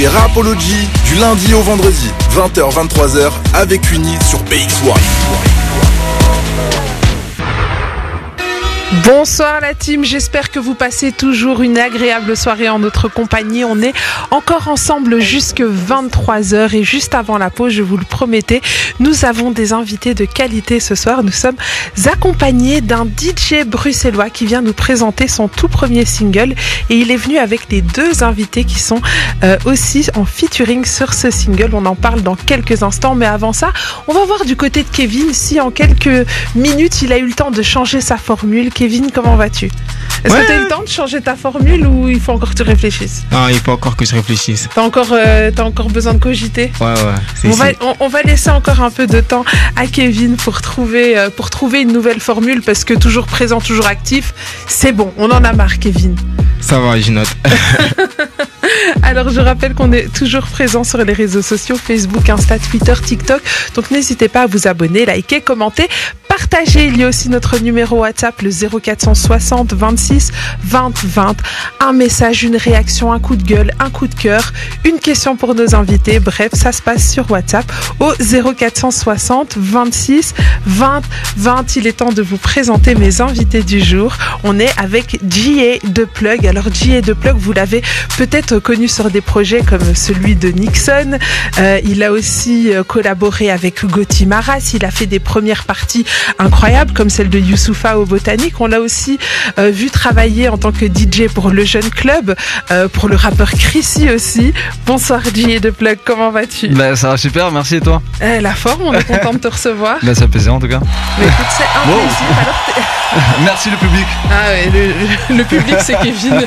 C'est Rapology du lundi au vendredi, 20h-23h avec Uni sur BX1. Bonsoir la team, j'espère que vous passez toujours une agréable soirée en notre compagnie. On est encore ensemble jusque 23h et juste avant la pause, je vous le promettais, nous avons des invités de qualité ce soir. Nous sommes accompagnés d'un DJ bruxellois qui vient nous présenter son tout premier single et il est venu avec les deux invités qui sont euh, aussi en featuring sur ce single. On en parle dans quelques instants, mais avant ça, on va voir du côté de Kevin si en quelques minutes il a eu le temps de changer sa formule. Kevin, comment vas-tu? Est-ce Ouais. que tu as eu le temps de changer ta formule ou il faut encore que tu réfléchisses? Ah, il faut encore que je réfléchisse. T'as encore, euh, encore besoin de cogiter? Ouais, ouais. on va, c'est- on, on va laisser encore un peu de temps à Kevin pour trouver, euh, pour trouver une nouvelle formule parce que toujours présent, toujours actif, c'est bon, on en a marre Kevin. Ça va, je note. Alors je rappelle qu'on est toujours présent sur les réseaux sociaux, Facebook, Insta, Twitter, TikTok. Donc n'hésitez pas à vous abonner, liker, commenter, partager. Il y a aussi notre numéro WhatsApp, le 0460 26 20 20. Un message, une réaction, un coup de gueule, un coup de cœur, une question pour nos invités. Bref, ça se passe sur WhatsApp au 0460 26 20 20. Il est temps de vous présenter mes invités du jour. On est avec J.A. de Plug. Alors J.A. de Plug, vous l'avez peut-être connu sur des projets comme celui de Nixon. Euh, il a aussi euh, collaboré avec Gauthier Maras. Il a fait des premières parties incroyables comme celle de Youssoufa au Botanique. On l'a aussi euh, vu travailler en tant que DJ pour le Jeune Club, euh, pour le rappeur Chrissy aussi. Bonsoir J.A. de Plug, comment vas-tu? Bah ça va super, merci et toi? Euh, La forme, on est content de te recevoir. Bah ça fait plaisir en tout cas. Mais écoute, c'est un Wow. plaisir. Alors, merci le public. Ah ouais, le, le public c'est Kevin.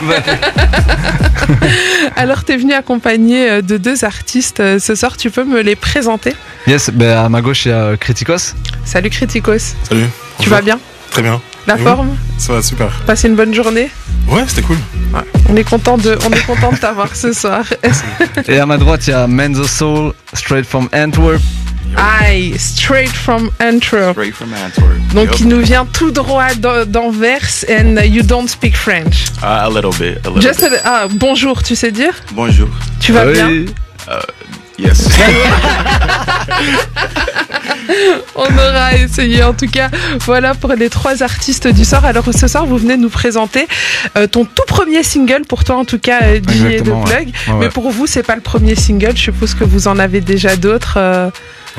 Alors t'es venu accompagné euh, de deux artistes euh, ce soir, tu peux me les présenter? Yes, bah à ma gauche il y a euh, Criticos. Salut Criticos, Salut. tu vas bien? Très bien. La Et forme? Ça va super. Passé une bonne journée? Ouais, c'était cool. On est content de, on est content de t'avoir ce soir. Et à ma droite il y a Menzo Soul, straight from Antwerp. Aïe, straight from Antwerp. Straight from Antwerp. Donc il nous vient tout droit d'A- d'Anvers and you don't speak French. Uh, a little bit. A little Just bit. a- ah, bonjour, tu sais dire? Bonjour. Tu vas Oui. bien? Yes. On aura essayé en tout cas. Voilà pour les trois artistes du soir. Alors ce soir, vous venez nous présenter euh, ton tout premier single pour toi en tout cas, euh, DJ de Plug. ouais. Ouais, Mais pour vous, c'est pas le premier single. Je suppose que vous en avez déjà d'autres. euh.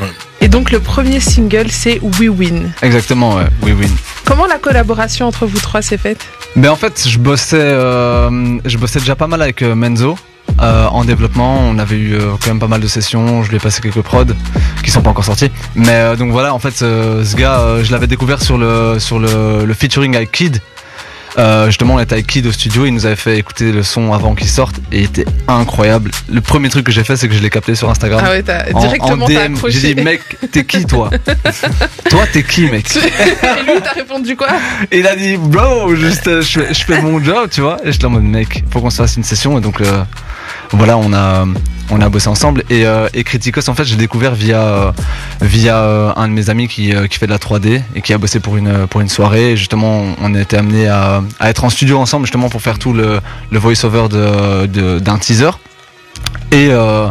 Ouais. Et donc le premier single, c'est We Win. Exactement, ouais, oui, oui. Comment la collaboration entre vous trois s'est faite? Mais en fait, je bossais, euh, je bossais déjà pas mal avec euh, Menzo. euh, en développement, on avait eu euh, quand même pas mal de sessions, je lui ai passé quelques prods qui sont pas encore sortis. Mais euh, donc voilà, en fait, ce gars, je l'avais découvert sur le, sur le, le featuring avec Kid. Euh, justement, on était avec Kid au studio, il nous avait fait écouter le son avant qu'il sorte et il était incroyable. Le premier truc que j'ai fait, c'est que je l'ai capté sur Instagram. Ah ouais, t'as En- directement en DM, accroché. j'ai dit mec, t'es qui toi Toi t'es qui mec Et lui, t'as répondu quoi Et il a dit bro, juste euh, je fais, je fais mon job, tu vois. Et j'étais en mode mec, faut qu'on se fasse une session. Et donc euh, voilà, on a on a bossé ensemble. Et, euh, et Criticos en fait, j'ai découvert via euh, via euh, un de mes amis qui, qui fait de la 3D et qui a bossé pour une pour une soirée. Et justement, on a été amené à, à être en studio ensemble justement pour faire tout le le voice-over de de- d'un teaser. Et euh,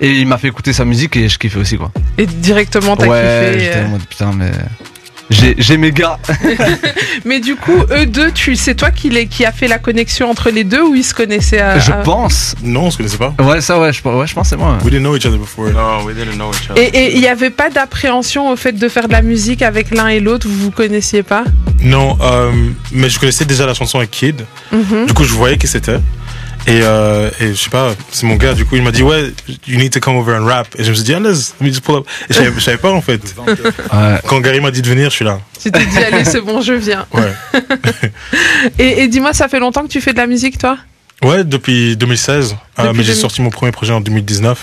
et il m'a fait écouter sa musique et je kiffais aussi quoi. Et directement, t'as ouais, kiffé. j'étais en mode putain mais j'ai j'ai mes gars. Mais du coup, eux deux, tu, c'est toi qui, les, qui a fait la connexion entre les deux ou ils se connaissaient à, Je à- pense. Non, on se connaissait pas. Ouais, ça, ouais, je, ouais, je pense c'est moi. We didn't know each other before. no, we didn't know each other. Et et il n'y avait pas d'appréhension au fait de faire de la musique avec l'un et l'autre, vous vous connaissiez pas? Non, euh, mais je connaissais déjà la chanson avec Kid. Mhm. Du coup, je voyais qui c'était. Et, euh, et je sais pas, c'est mon gars. Du coup, il m'a dit, ouais, you need to come over and rap. Et je me suis dit, allez, let me just pull up. Et je savais, je savais pas, en fait. Ouais. Quand Gary m'a dit de venir, je suis là. Tu t'es dit, allez, c'est bon, je viens. Ouais. Et, et dis-moi, ça fait longtemps que tu fais de la musique, toi? Ouais, depuis 2016. Euh, mais j'ai 2000. sorti mon premier projet en 2019.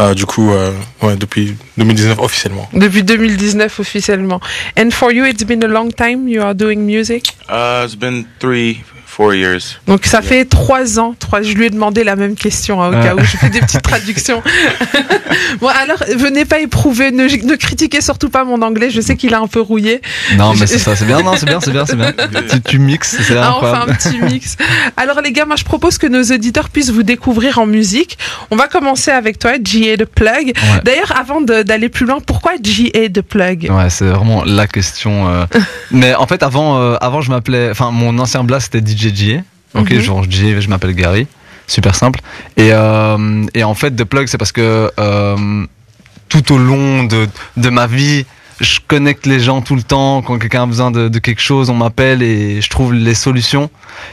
Euh, du coup, euh, ouais, depuis 2019 officiellement. Depuis 2019 officiellement. And for you, it's been a long time you are doing music? Uh, it's been three, four four years. Donc ça fait trois ans. Trois, je lui ai demandé la même question hein, au Ouais. cas où je fais des petites traductions. bon alors, venez pas éprouver, ne, ne critiquez surtout pas mon anglais. Je sais qu'il est un peu rouillé. Non, mais c'est ça, c'est bien, non, c'est bien, c'est bien, c'est bien. Tu, tu mixes, c'est Ah, incroyable. un petit mix. Alors les gars, moi je propose que nos auditeurs puissent vous découvrir en musique. On va commencer avec toi, G.A. The Plug. Ouais. D'ailleurs, avant d'aller plus loin, pourquoi G.A. The Plug? Ouais, c'est vraiment la question. euh. Mais en fait, avant, euh, avant, je m'appelais, enfin, mon ancien blast c'était DJ Ok, genre J, je m'appelle Gary. Super simple. Et, euh, et en fait, The Plug, c'est parce que euh, tout au long de, de ma vie, je connecte les gens tout le temps. Quand quelqu'un a besoin de, de quelque chose, on m'appelle et je trouve les solutions.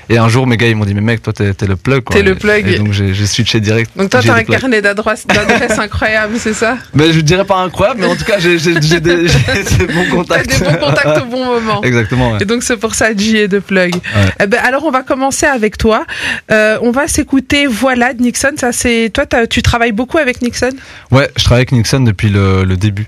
Et un jour, mes gars, ils m'ont dit, mais mec, toi, t'es le plug. T'es le Et- plug. Et donc, j'ai switché direct. Donc toi, t'as un Plug. carnet d'adresse d'adresse incroyable, c'est ça? Mais je dirais pas incroyable, mais en tout cas, j'ai des, des bons T'as contacts. des bons contacts au bon moment. Exactement, ouais. Et donc c'est pour ça G.A. The Plug. Ouais. Eh ben, alors on va commencer avec toi. Euh, on va s'écouter Voilà de Nixon. Ça c'est toi, tu travailles beaucoup avec Nixon? Ouais, je travaille avec Nixon depuis le, le début.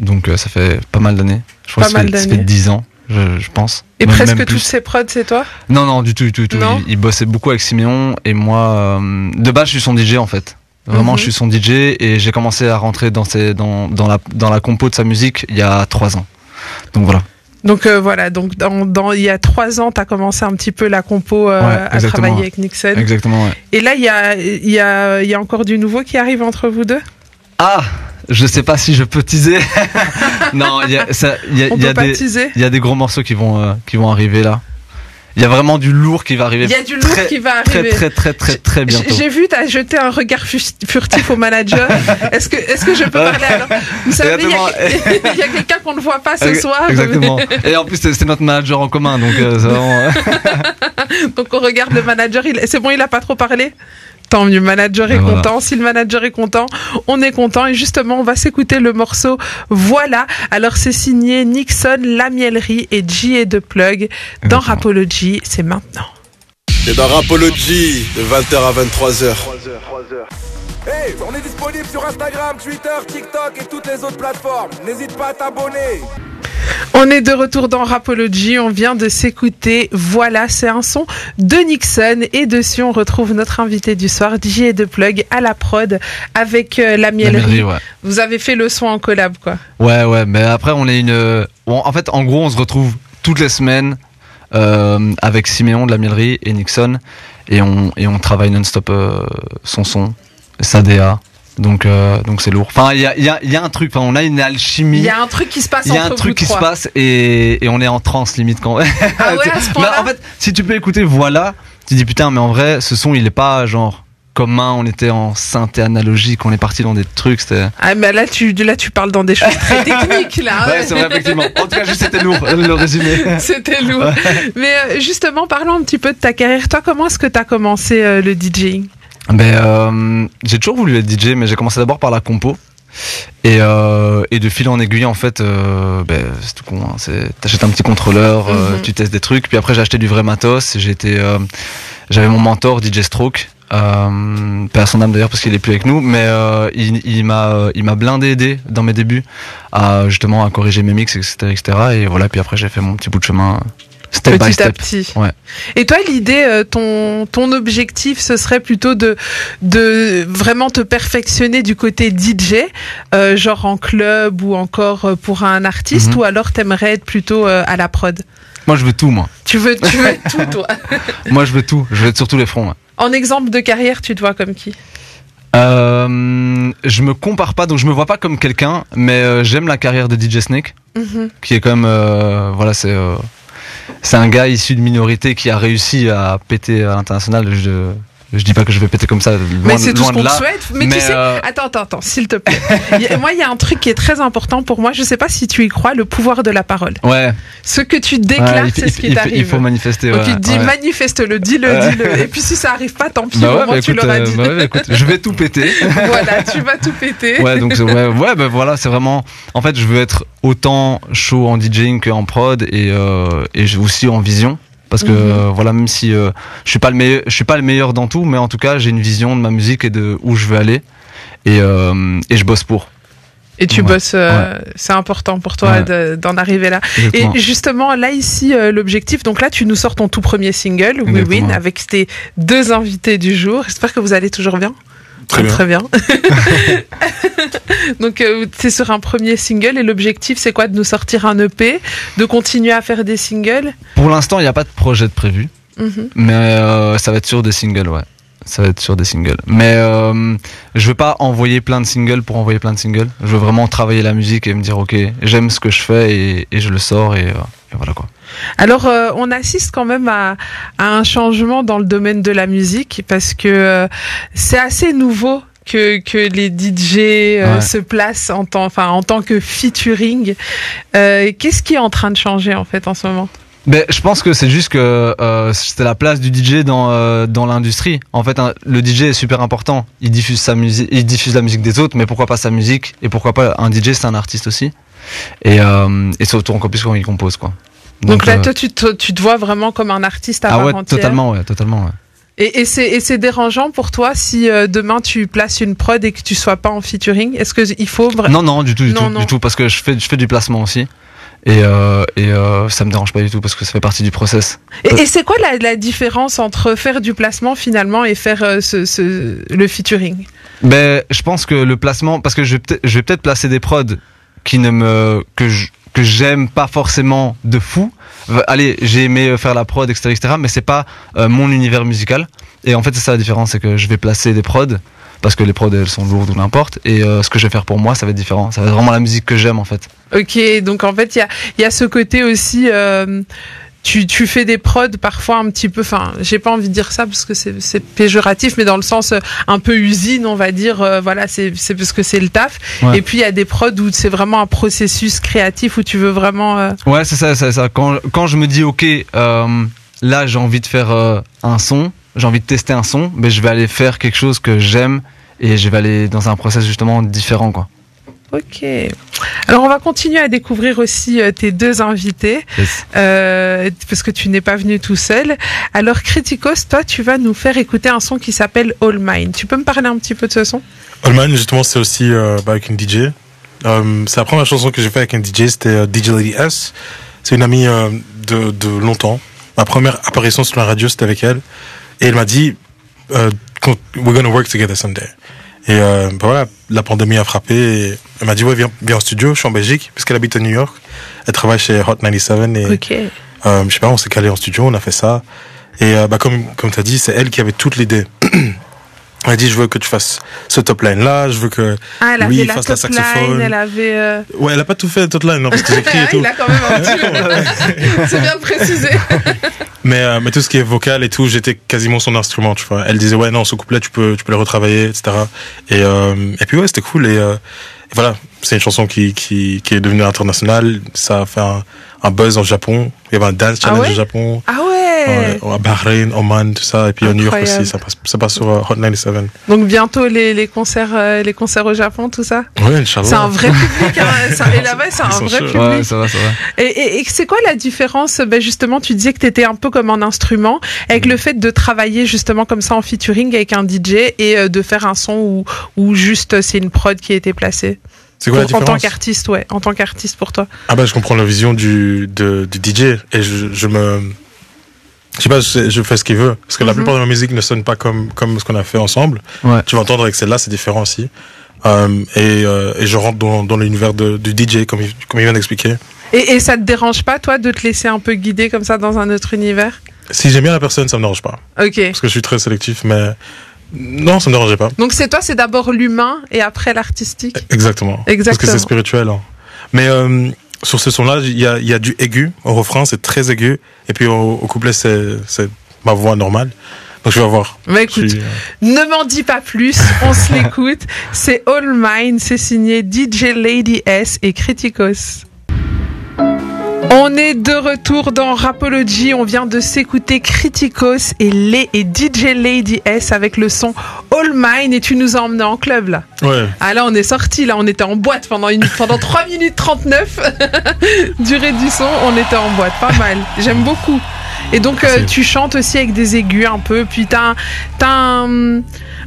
Donc euh, ça fait pas mal d'années. Je crois Pas que ça mal fait- ça fait d'années. 10 ans, je, je pense. et Même- presque même toutes ces prods, c'est toi? Non, non, du tout, du tout, du tout. Il, il bossait beaucoup avec Siméon et moi, euh, de base, je suis son DJ en fait. Vraiment, Mhm. je suis son DJ et j'ai commencé à rentrer dans, ses, dans, dans, la, dans la compo de sa musique il y a 3 ans. Donc voilà. Donc euh, voilà, donc dans, dans il y a trois ans, tu as commencé un petit peu la compo euh, Ouais, à travailler avec Nixon. Exactement, ouais. Et là, il y a, il y, a, il y a encore du nouveau qui arrive entre vous deux? Ah Je sais pas si je peux teaser. non, il y a, ça- il y a, On il y peut a pas des, teaser il y a des gros morceaux qui vont, euh, qui vont arriver là. Il y a vraiment du lourd qui va arriver. Il y a du lourd très, qui va Très, arriver. très, très, très, très J- bientôt. J'ai vu, tu as jeté un regard furtif au manager. Est-ce que, est que je peux parler alors Vous savez, il y a, quelqu'un qu'on ne voit pas ce soir. Exactement. Et en plus, c'est notre manager en commun, donc euh, vraiment. Donc on regarde le manager. C'est bon, il a pas trop parlé Tant mieux, manager est Et voilà. content. Si le manager est content, on est content. Et justement, on va s'écouter le morceau. Voilà. Alors c'est signé Nixon, La Miellerie et G et de Plug dans Exactement. Rapology. C'est maintenant. C'est dans Rapology de 20h à 23h. Hey, on est disponible sur Instagram, Twitter, TikTok et toutes les autres plateformes. N'hésite pas à t'abonner. On est de retour dans Rapology. On vient de s'écouter. Voilà, c'est un son de Nixon. Et dessus, on retrouve notre invité du soir, J et de Plug, à la prod avec euh, La La Miellerie. ouais. Vous avez fait le son en collab, quoi. Ouais, ouais, mais après, on est une. euh, on- en fait, en gros, on se retrouve toutes les semaines euh, avec Siméon de la Mielerie et Nixon, et on, et on travaille non-stop euh, son son, sa DA. Donc, euh, donc c'est lourd. Enfin, il y a, y, a, y a un truc, enfin, on a une alchimie. Il y a un truc qui se passe Il y a un truc qui se passe et, et on est en transe limite quand Ah ouais, à ce en fait, si tu peux écouter voilà, tu dis putain, mais en vrai, ce son il est pas genre commun, on était en synthé analogique, on est parti dans des trucs, c'était. Ah, mais là, tu, là, tu parles dans des choses très techniques, là. Ouais, c'est vrai, effectivement. En tout cas, juste c'était lourd, le résumé. C'était lourd. Mais euh, justement, parlons un petit peu de ta carrière. Toi, comment est-ce que tu as commencé euh, le DJing Ben, euh, j'ai toujours voulu être DJ, mais j'ai commencé d'abord par la compo. Et, euh, et de fil en aiguille, en fait, euh, ben, c'est tout con. Hein, c'est- T'achètes un petit contrôleur, euh, Mhm. tu testes des trucs. Puis après, j'ai acheté du vrai matos. J'étais, euh, j'avais mon mentor DJ Stroke, euh, à son âme d'ailleurs parce qu'il est plus avec nous. Mais euh, il, il m'a, euh, il m'a blindé aidé dans mes débuts à justement à corriger mes mix, etc., etc. Et voilà. Puis après, j'ai fait mon petit bout de chemin, step by Petit à petit. Ouais. Et toi, l'idée, euh, ton, ton objectif, ce serait plutôt de, de vraiment te perfectionner du côté DJ, euh, genre en club ou encore euh, pour un artiste, Mhm. ou alors t'aimerais être plutôt à la prod? Moi, je veux tout, moi. Tu veux, tu veux tout, toi? moi, je veux tout. Je veux être sur tous les fronts. ouais. En exemple de carrière, tu te vois comme qui? Euh, je me compare pas, donc je me vois pas comme quelqu'un, mais euh, j'aime la carrière de DJ Snake, Mhm. qui est quand même, euh, voilà, c'est c'est un gars issu de minorité qui a réussi à péter à l'international. Je dis pas que je vais péter comme ça, loin, Mais c'est tout ce qu'on te souhaite. Mais, Mais, tu sais, euh, attends, attends, attends, s'il te plaît. A- moi, il y a un truc qui est très important pour moi. Je sais pas si tu y crois, le pouvoir de la parole. Ouais, Ce que tu déclares, c'est ce qui t'arrive. il faut manifester. Donc ouais, il te ouais. manifeste-le, dis-le, dis-le. Et puis si ça arrive pas, tant pis, Bah au bah tu l'auras euh, dit. bah écoute, je vais tout péter. voilà, tu vas tout péter. ouais, donc ouais, bah voilà, c'est vraiment. En fait, je veux être autant chaud en DJing qu'en prod et euh, et aussi en vision. Parce que Mhm. euh, voilà, même si euh, je suis pas le meilleur, je suis pas le meilleur dans tout, mais en tout cas, j'ai une vision de ma musique et de où je veux aller et euh, et je bosse pour. Et tu Ouais. bosses, euh, c'est important pour toi Ouais. d'en arriver là. Exactement. Et justement, là ici, euh, l'objectif, donc là, tu nous sors ton tout premier single, We. Win, avec tes deux invités du jour. J'espère que vous allez toujours bien. Très bien. Très bien. donc, euh, c'est sur un premier single et l'objectif, c'est quoi? De nous sortir un EP, de continuer à faire des singles? Pour l'instant, il n'y a pas de projet de prévu, Mhm. mais euh, ça va être sur des singles, ouais. Ça va être sur des singles. Mais euh, je veux pas envoyer plein de singles pour envoyer plein de singles. Je veux vraiment travailler la musique et me dire, ok, j'aime ce que je fais et, et je le sors et, euh, et voilà quoi. Alors, euh, on assiste quand même à, à un changement dans le domaine de la musique parce que euh, c'est assez nouveau. Que, que les DJ euh, Ouais. se placent en tant, enfin, en tant que featuring. Euh, Qu'est-ce qui est en train de changer en fait en ce moment? Mais je pense que c'est juste que euh, c'est la place du DJ dans dans l'industrie. En fait, un- le DJ est super important. Il diffuse sa musique, il diffuse la musique des autres, mais pourquoi pas sa musique? Et pourquoi pas un DJ C'est un artiste aussi. Et et surtout encore plus quand il compose quoi. Donc, là, euh, toi, tu te, tu te vois vraiment comme un artiste à ah part ouais, entière. totalement, ouais, totalement. Ouais. Et, et c'est dérangeant pour toi si euh, demain tu places une prod et que tu sois pas en featuring? Est-ce que il faut Non, non, du tout, du Non, tout, non. du tout, parce que je fais, je fais du placement aussi. Et, euh, et euh, ça me dérange pas du tout parce que ça fait partie du process. Et, et c'est quoi la, la différence entre faire du placement finalement et faire euh, ce, ce- le featuring? Ben, je pense que le placement, parce que je vais peut-être, je vais peut-être placer des prods qui ne me, que je, que j'aime pas forcément de fou. Euh, Allez, j'ai aimé faire la prod, etc., etc., mais c'est pas euh, mon univers musical. Et en fait, c'est ça la différence, c'est que je vais placer des prods parce que les prods elles sont lourdes ou n'importe. Et euh, ce que je vais faire pour moi, ça va être différent. Ça va être vraiment la musique que j'aime en fait. Ok, donc en fait il y a, y a ce côté aussi. euh, tu, tu fais des prods parfois un petit peu, enfin, j'ai pas envie de dire ça parce que c'est péjoratif, mais dans le sens euh, un peu usine, on va dire, euh, voilà, c'est c'est parce que c'est le taf. Ouais. Et puis il y a des prods où c'est vraiment un processus créatif où tu veux vraiment. euh, Ouais, c'est ça, c'est ça. Quand, quand je me dis, ok, euh, là j'ai envie de faire un son, j'ai envie de tester un son, mais je vais aller faire quelque chose que j'aime et je vais aller dans un process justement différent, quoi. Ok. Alors on va continuer à découvrir aussi euh, tes deux invités, euh, parce que tu n'es pas venu tout seul. Alors Criticos, toi tu vas nous faire écouter un son qui s'appelle All Mine. Tu peux me parler un petit peu de ce son? Allman, justement, c'est aussi euh, bah, avec une DJ. Euh, c'est la première chanson que j'ai fait avec un DJ, c'était DJ Lady S. C'est une amie de, de longtemps. Ma première apparition sur la radio, c'était avec elle. Et elle m'a dit, we're gonna work together someday. Et euh, bah voilà, la pandémie a frappé. Et elle m'a dit, ouais, viens, viens en studio. Je suis en Belgique, puisqu'elle habite à New York. Elle travaille chez Hot 97. Et, Ok. euh, je sais pas, on s'est calé en studio, on a fait ça. Et euh, bah, comme, comme tu as dit, c'est elle qui avait toute l'idée. elle a dit, je veux que tu fasses ce top line là, je veux que. Ah, elle la fasse la top saxophone. line, elle avait. euh, Ouais, elle a pas tout fait toute line, non, parce que j'écris et Ah, tout. il a quand même. C'est bien de préciser. Mais, euh, mais tout ce qui est vocal et tout, j'étais quasiment son instrument, tu vois. Elle disait, ouais, non, ce couplet, tu peux, tu peux le retravailler, etc. Et, euh, et puis, ouais, c'était cool. Et, euh, et voilà, c'est une chanson qui, qui, qui est devenue internationale. Ça a fait un, un buzz au Japon. Il y avait un dance Ah challenge ouais? au Japon. Ah ouais? Ouais, à Bahreïn, Oman, tout ça. Et puis, à New York aussi. Ça passe, ça passe sur Hot 97. Donc bientôt les, les concerts, euh, les concerts au Japon, tout ça? Ouais, Inch'Allah. C'est un vrai public. Hein. Ça- Et là-bas, c'est un vrai public. Ouais, ça va, ça va. Et, et- et c'est quoi la différence? Ben Justement, tu disais que tu étais un peu comme un instrument, avec le fait de travailler justement comme ça en featuring avec un DJ et euh, de faire un son où, où juste euh, c'est une prod qui a été placée? C'est quoi la Pour- en tant différence? qu'artiste, ouais, en tant qu'artiste pour toi. Ah bah je comprends la vision du, de, du DJ et je, je me... Je sais pas, je, je fais ce qu'il veut. Parce que la Mhm. plupart de ma musique ne sonne pas comme, comme ce qu'on a fait ensemble. Ouais. Tu vas entendre avec celle-là, c'est différent aussi. Euh, et, euh, et je rentre dans, dans l'univers de- du DJ, comme il, comme il vient d'expliquer. Et, et ça te dérange pas, toi, de te laisser un peu guider comme ça dans un autre univers? Si j'aime bien la personne, ça me dérange pas. Ok. Parce que je suis très sélectif, mais non, ça me dérangeait pas. Donc c'est toi, c'est d'abord l'humain et après l'artistique? Exactement. Parce que Exactement. c'est spirituel. hein. Mais euh, sur ce son-là, il y a, y a du aigu. Au refrain, c'est très aigu. Et puis au, au couplet, c'est c'est ma voix normale. Donc je vais voir. Bah écoute, suis, euh, ne m'en dis pas plus, on se l'écoute. C'est All Mine, c'est signé DJ Lady S et Criticos. On est de retour dans Rapology. On vient de s'écouter Criticos et, les, et DJ Lady S avec le son All Mine. Et tu nous as emmenés en club là. Ouais. Ah là, on est sorti là. On était en boîte pendant, une, pendant 3 minutes 39. Durée du son, on était en boîte. Pas mal. J'aime beaucoup. Et donc, euh, tu chantes aussi avec des aigus un peu. Puis t'as un, t'as un,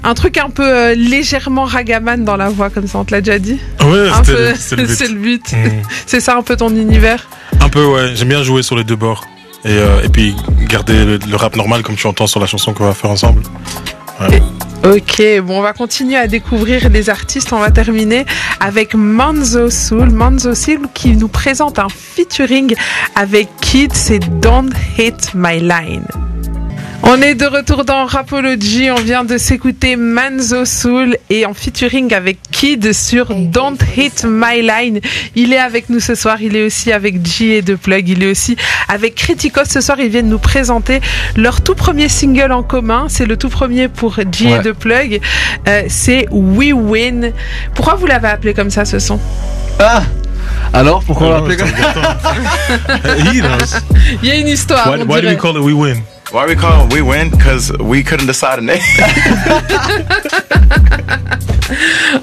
Un truc un peu euh, légèrement ragaman dans la voix, comme ça, on te l'a déjà dit Ouais, le c'est le but. Mm. C'est ça un peu ton univers Un peu, ouais. J'aime bien jouer sur les deux bords. Et, euh, puis garder le, le rap normal comme tu entends sur la chanson qu'on va faire ensemble. Ok, bon, on va continuer à découvrir les artistes. On va terminer avec Manzo Soul. Manzo Soul qui nous présente un featuring avec Kid, c'est Don't Hit My Line. On est de retour dans Rapology. On vient de s'écouter Manzo Soul et en featuring avec Kid sur Don't Hit My Line. Il est avec nous ce soir. Il est aussi avec G et de Plug. Il est aussi avec Criticos. Ce soir, ils viennent nous présenter leur tout premier single en commun. C'est le tout premier pour G et de Plug. Euh, c'est We Win. Pourquoi vous l'avez appelé comme ça ce son? Ah Alors, pourquoi on Ouais, l'appelait comme c'était gâteau. He knows. Il y a une histoire. Why, on why do we call it We Win? Why we call it We Win? Because we couldn't decide a name.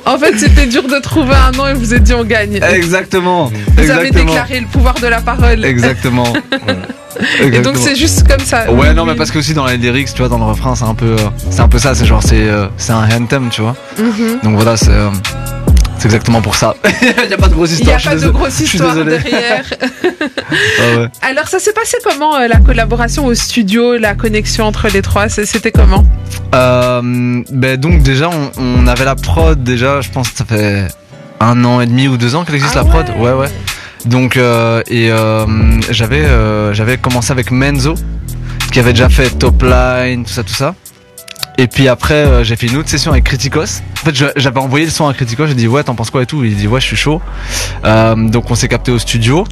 En fait, c'était dur de trouver un nom et vous êtes dit on gagne. Exactement. Vous avez déclaré le pouvoir de la parole. Exactement. Et donc c'est juste comme ça. Ouais, Oui, non, mais oui. parce que aussi dans les lyrics, tu vois, dans le refrain, c'est un peu, euh, c'est un peu ça. C'est genre, c'est, euh, c'est un anthem, tu vois. Mhm. Donc voilà, c'est, euh, c'est exactement pour ça. Il y a pas de grosse Il n'y histoire. a pas de désolé. grosse Je suis histoire désolé. derrière. Ah ouais. Alors ça s'est passé comment euh, la collaboration au studio, la connexion entre les trois? C'était comment? Euh, ben donc déjà, on, on avait la prod déjà. Je pense que ça fait un an et demi ou deux ans qu'elle existe Ah la prod. ouais. Ouais, ouais. Donc euh, et euh, j'avais euh, j'avais commencé avec Menzo qui avait déjà fait Top Line, tout ça, tout ça. Et puis après, euh, j'ai fait une autre session avec Criticos. En fait, j'avais envoyé le son à Criticos. J'ai dit ouais, t'en penses quoi et tout? Il dit ouais, je suis chaud. Euh, donc on s'est capté au studio.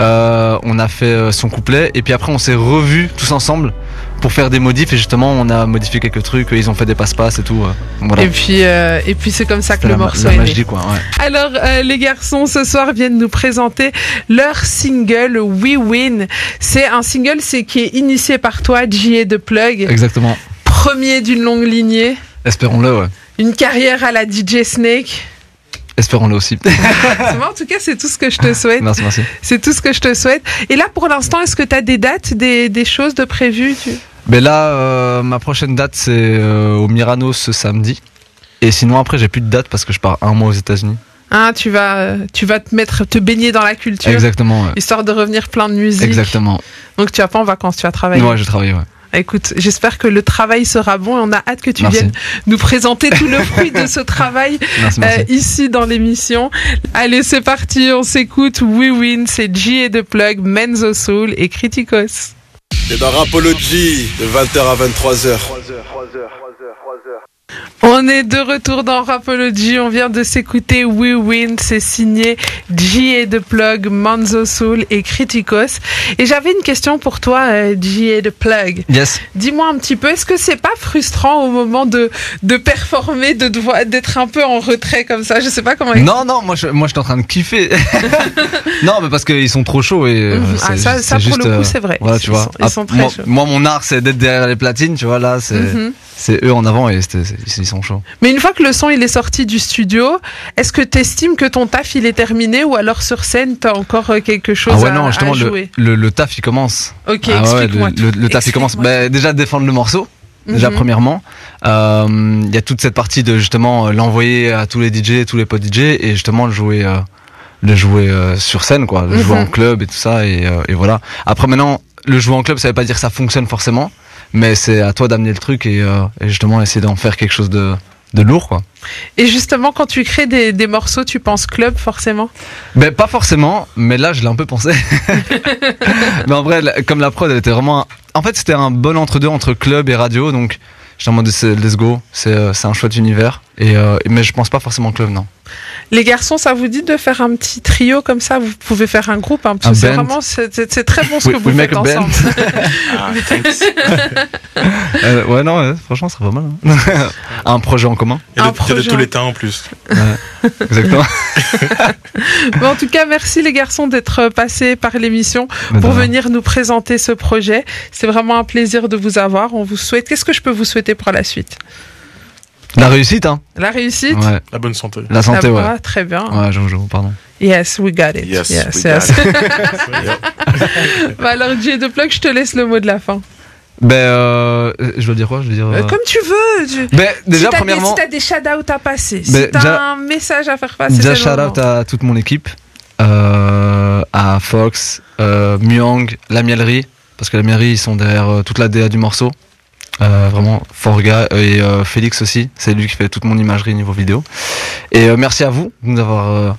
Euh, on a fait son couplet et puis après on s'est revus tous ensemble pour faire des modifs et justement on a modifié quelques trucs. Ils ont fait des passe-passe et tout. Voilà. Et puis et puis c'est comme ça que le la, morceau la est né. magie quoi. Ouais. Alors les garçons ce soir viennent nous présenter leur single We Win. C'est un single c'est qui est initié par toi J.A. de Plug, Exactement. Premier d'une longue lignée, Espérons-le. Ouais. une carrière à la DJ Snake. Espérons-le aussi. Moi, en tout cas, c'est tout ce que je te souhaite. merci, merci. C'est tout ce que je te souhaite. Et là, pour l'instant, est-ce que tu as des dates, des, des choses de prévues tu- Mais là, euh, ma prochaine date c'est euh, au Mirano ce samedi. Et sinon après j'ai plus de date parce que je pars un mois aux États-Unis. Hein, tu vas, tu vas te mettre, te baigner dans la culture, Exactement. Ouais. histoire de revenir plein de musique. Exactement. Donc tu vas pas en vacances, tu vas travailler. Ouais, je travaille. Ouais. Écoute, j'espère que le travail sera bon et on a hâte que tu Merci. viennes nous présenter tout le fruit de ce travail Merci, merci. euh, ici dans l'émission. Allez, c'est parti, on s'écoute. We Win, c'est G et de Plug, Menzo Soul et Criticos. C'est dans Rapology de 20h à 23h. On est de retour dans Rapology, on vient de s'écouter We Win, c'est signé J.A. de Plug, Manzo Soul et Criticos. Et j'avais une question pour toi, euh, J.A. de Plug. Yes. Dis-moi un petit peu, est-ce que c'est pas frustrant au moment de, de performer, de devoir, d'être un peu en retrait comme ça? Je sais pas comment Non, non, moi je, moi je suis en train de kiffer. non, mais parce qu'ils sont trop chauds et. euh, Mhm. Ah, ça, ça pour juste, le coup, euh, c'est vrai. Voilà, Ils tu vois. sont- ils sont très moi, chauds. moi, mon art, c'est d'être derrière les platines, tu vois. Là, c'est Mhm. C'est eux en avant et ils sont chauds. Mais une fois que le son il est sorti du studio, est-ce que tu estimes que ton taf il est terminé ou alors sur scène t'as encore euh, quelque chose ah ouais, à, non, justement, le, jouer? le, le taf il commence. Ok, Ah explique-moi le, tout. le, le taf il commence. Bah, déjà défendre le morceau. Déjà Mhm. premièrement, Euh, il y a toute cette partie de justement euh, l'envoyer à tous les DJ, tous les potes DJ et justement le jouer, euh, le jouer euh, sur scène quoi, le jouer Mhm. en club et tout ça et, et voilà. Après maintenant, le jouer en club, ça veut pas dire que ça fonctionne forcément, mais c'est à toi d'amener le truc et, euh, et justement essayer d'en faire quelque chose de, de lourd quoi. Et justement, quand tu crées des, des morceaux, tu penses club forcément? Ben pas forcément, mais là je l'ai un peu pensé. mais en vrai, comme la prod, elle était vraiment. un- En fait, c'était un bon entre deux entre club et radio, donc j'étais en mode c'est- let's go, c'est euh, c'est un chouette univers. Et euh, mais je pense pas forcément club, non. Les garçons, ça vous dit de faire un petit trio comme ça? Vous pouvez faire un groupe, hein, parce Un que c'est vraiment c'est très bon ce We- que vous faites ensemble. Ah. Euh, ouais, non, ouais, franchement, ça serait pas mal. hein. un projet en commun, Il y a Un de- y a de projet. tous les temps en plus. exactement. Bon, en tout cas, merci les garçons d'être passés par l'émission pour venir nous présenter ce projet. C'est vraiment un plaisir de vous avoir. On vous souhaite. Qu'est-ce que je peux vous souhaiter pour la suite? La réussite, hein. La réussite Ouais. La bonne santé. La santé, La ouais. voix, Très bien. Ouais, j'avoue, pardon. Yes, we got it. Yes, we yes. got Bah alors, Jay de Plug, je te laisse le mot de la fin. Ben, euh, je dois dire quoi? Je veux dire. Euh, euh, Comme tu veux. tu- Ben, déjà, si t'as premièrement, des, si t'as des shout-outs à passer, si Ben, t'as déjà- un message à faire passer, déjà c'est le shout out moment. à toute mon équipe, euh, à Fox, euh, Muang, la mielerie, parce que la mielerie ils sont derrière euh, toute la DA du morceau. Euh, vraiment fort gars et euh, Félix aussi, c'est lui qui fait toute mon imagerie niveau vidéo. Et euh, merci à vous de nous avoir euh,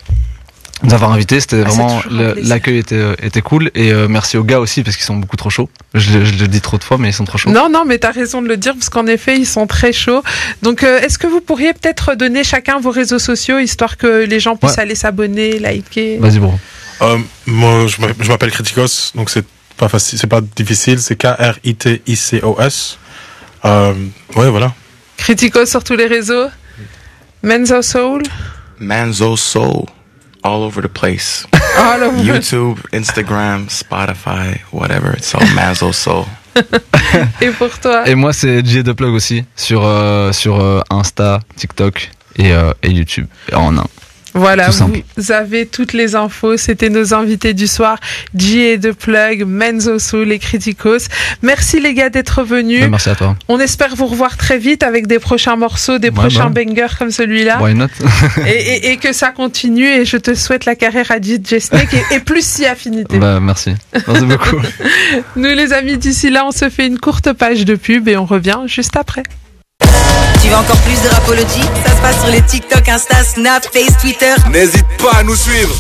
de nous avoir invités, c'était Ah, vraiment l'accueil était était cool et euh, merci aux gars aussi parce qu'ils sont beaucoup trop chauds. Je, le- je le dis trop de fois mais ils sont trop chauds. Non, non, mais t'as raison de le dire parce qu'en effet, ils sont très chauds. Donc, euh, est-ce que vous pourriez peut-être donner chacun vos réseaux sociaux histoire que les gens puissent Ouais. aller s'abonner, liker? Vas-y bro. Euh, moi, je m'appelle- Criticos, donc c'est pas facile, c'est pas difficile, c'est K-R-I-T-I-C-O-S. Euh, ouais, voilà. Critico sur tous les réseaux. Menzo Soul? Manzo Soul. All over the place. Là, vous- YouTube, Instagram, Spotify, whatever. It's all Manzo Soul. Et pour toi? Et moi, c'est J de Plug aussi, sur, euh, sur euh, Insta, TikTok et, euh, et YouTube, en un. Voilà, Tout simple. vous avez toutes les infos. C'était nos invités du soir, J et de Plug, Menzo Soul et Criticos. Merci les gars d'être venus. Merci à toi. On espère vous revoir très vite avec des prochains morceaux, des Ouais, prochains bah. bangers comme celui-là. Why not? Et, et- et que ça continue. Et je te souhaite la carrière à DJ Snake et, et plus si affinité. Bah, merci. Merci beaucoup. Nous les amis, d'ici là, on se fait une courte page de pub et on revient juste après. Encore plus de Rapology Ça se passe sur les TikTok, Insta, Snap, Face, Twitter. N'hésite pas à nous suivre.